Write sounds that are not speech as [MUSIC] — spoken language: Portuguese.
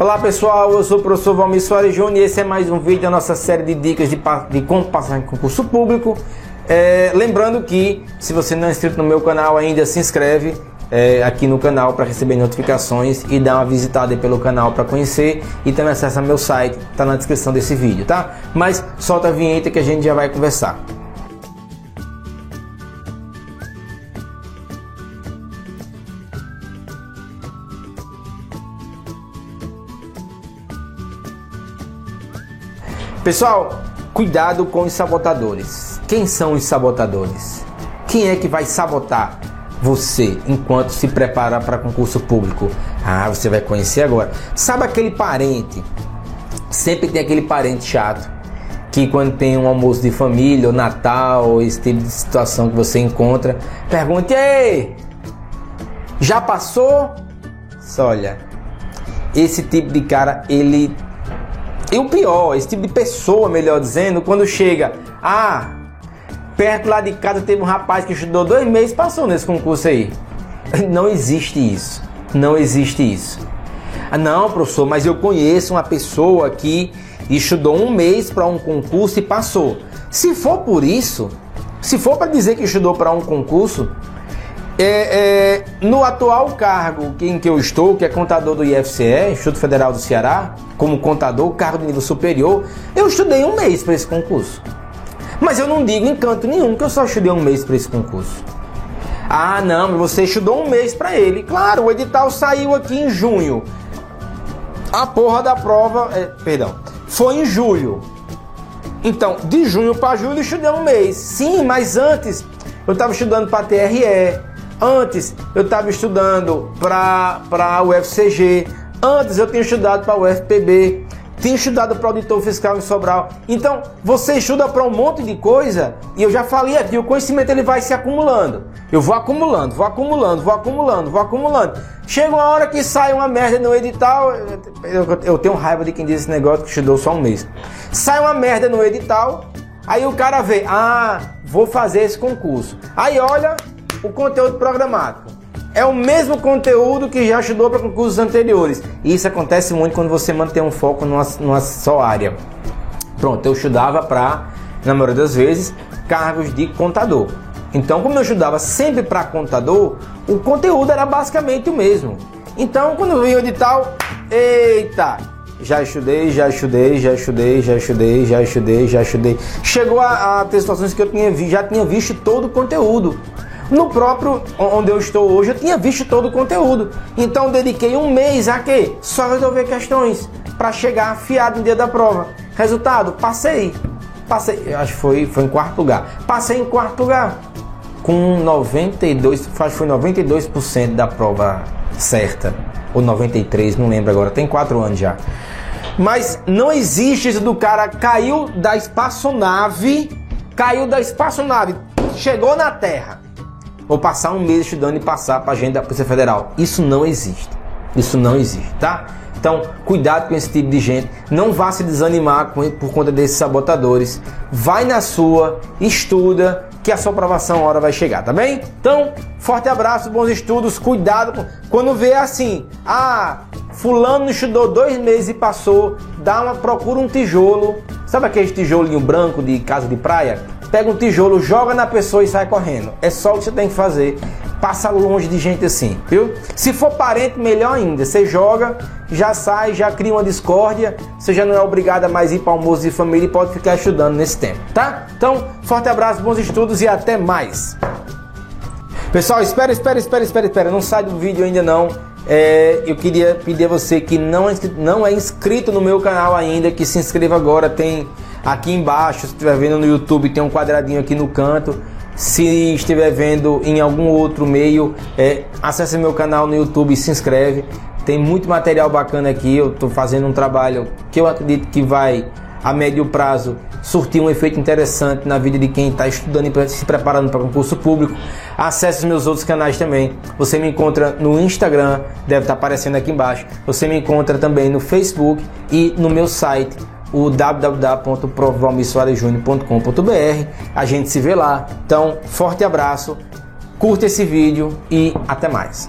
Olá pessoal, eu sou o professor Valmir Soares Júnior e esse é mais um vídeo da nossa série de dicas de, de como passar em concurso público. É, lembrando que se você não é inscrito no meu canal ainda, se inscreve é, aqui no canal para receber notificações e dar uma visitada pelo canal para conhecer e também acessa meu site, está na descrição desse vídeo, tá? Mas solta a vinheta que a gente já vai conversar. Pessoal, cuidado com os sabotadores. Quem são os sabotadores? Quem é que vai sabotar você enquanto se prepara para concurso público? Ah, você vai conhecer agora. Sabe aquele parente? Sempre tem aquele parente chato que quando tem um almoço de família ou Natal, ou esse tipo de situação que você encontra, pergunte: "Ei, já passou?" Olha, esse tipo de cara, ele e o pior, esse tipo de pessoa, melhor dizendo, quando chega, ah, perto lá de casa teve um rapaz que estudou dois meses passou nesse concurso aí. [LAUGHS] Não existe isso. Não existe isso. Ah, não, professor, mas eu conheço uma pessoa que estudou um mês para um concurso e passou. Se for por isso, se for para dizer que estudou para um concurso, é, é, no atual cargo em que eu estou, que é contador do IFCE, Instituto Federal do Ceará, como contador, cargo de nível superior, eu estudei um mês para esse concurso. Mas eu não digo em canto nenhum que eu só estudei um mês para esse concurso. Ah, não, você estudou um mês para ele. Claro, o edital saiu aqui em junho. A porra da prova, é, perdão, foi em julho. Então, de junho para julho eu estudei um mês. Sim, mas antes eu estava estudando para TRE, Antes eu estava estudando para o UFCG, antes eu tinha estudado para o UFPB, tinha estudado para auditor fiscal em Sobral. Então você estuda para um monte de coisa e eu já falei aqui, o conhecimento ele vai se acumulando. Eu vou acumulando, vou acumulando, vou acumulando, vou acumulando. Chega uma hora que sai uma merda no edital. Eu, eu tenho raiva de quem diz esse negócio que estudou só um mês. Sai uma merda no edital, aí o cara vê, ah, vou fazer esse concurso. Aí olha, o conteúdo programático. É o mesmo conteúdo que já estudou para concursos anteriores. E isso acontece muito quando você mantém um foco numa, numa só área. Pronto, eu estudava para, na maioria das vezes, cargos de contador. Então, como eu estudava sempre para contador, o conteúdo era basicamente o mesmo. Então, quando eu vi o edital, eita, já estudei, já estudei, já estudei, já estudei, já estudei, já estudei. Chegou a, a ter situações que eu tinha, já tinha visto todo o conteúdo. No próprio onde eu estou hoje, eu tinha visto todo o conteúdo. Então dediquei um mês a quê? Só resolver questões para chegar afiado no dia da prova. Resultado, passei. Passei, acho que foi, foi em quarto lugar. Passei em quarto lugar com 92, acho que foi 92% da prova certa ou 93, não lembro agora, tem quatro anos já. Mas não existe isso do cara caiu da espaçonave, caiu da espaçonave, chegou na Terra ou passar um mês estudando e passar para a agenda da Polícia Federal. Isso não existe. Isso não existe, tá? Então, cuidado com esse tipo de gente. Não vá se desanimar por conta desses sabotadores. Vai na sua, estuda, que a sua aprovação hora vai chegar, tá bem? Então, forte abraço, bons estudos, cuidado quando vê assim, ah, fulano estudou dois meses e passou, dá uma procura um tijolo, sabe aquele tijolinho branco de casa de praia? Pega um tijolo, joga na pessoa e sai correndo. É só o que você tem que fazer. Passa longe de gente assim, viu? Se for parente, melhor ainda. Você joga, já sai, já cria uma discórdia. Você já não é obrigado a mais ir para almoço de família e pode ficar estudando nesse tempo, tá? Então, forte abraço, bons estudos e até mais. Pessoal, espera, espera, espera, espera, espera. Não sai do vídeo ainda não. É, eu queria pedir a você que não é, não é inscrito no meu canal ainda, que se inscreva agora. Tem Aqui embaixo, se estiver vendo no YouTube, tem um quadradinho aqui no canto. Se estiver vendo em algum outro meio, é, acesse meu canal no YouTube se inscreve. Tem muito material bacana aqui. Eu estou fazendo um trabalho que eu acredito que vai, a médio prazo, surtir um efeito interessante na vida de quem está estudando e se preparando para concurso público. Acesse os meus outros canais também. Você me encontra no Instagram, deve estar aparecendo aqui embaixo. Você me encontra também no Facebook e no meu site o www.provalmissoarejunior.com.br. A gente se vê lá. Então, forte abraço, curta esse vídeo e até mais.